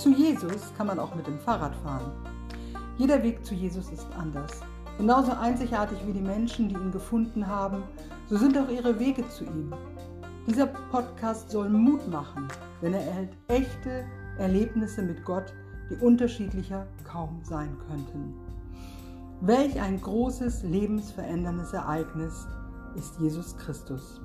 Zu Jesus kann man auch mit dem Fahrrad fahren. Jeder Weg zu Jesus ist anders. Genauso einzigartig wie die Menschen, die ihn gefunden haben, so sind auch ihre Wege zu ihm. Dieser Podcast soll Mut machen, denn er erhält echte Erlebnisse mit Gott, die unterschiedlicher kaum sein könnten. Welch ein großes, lebensveränderndes Ereignis ist Jesus Christus.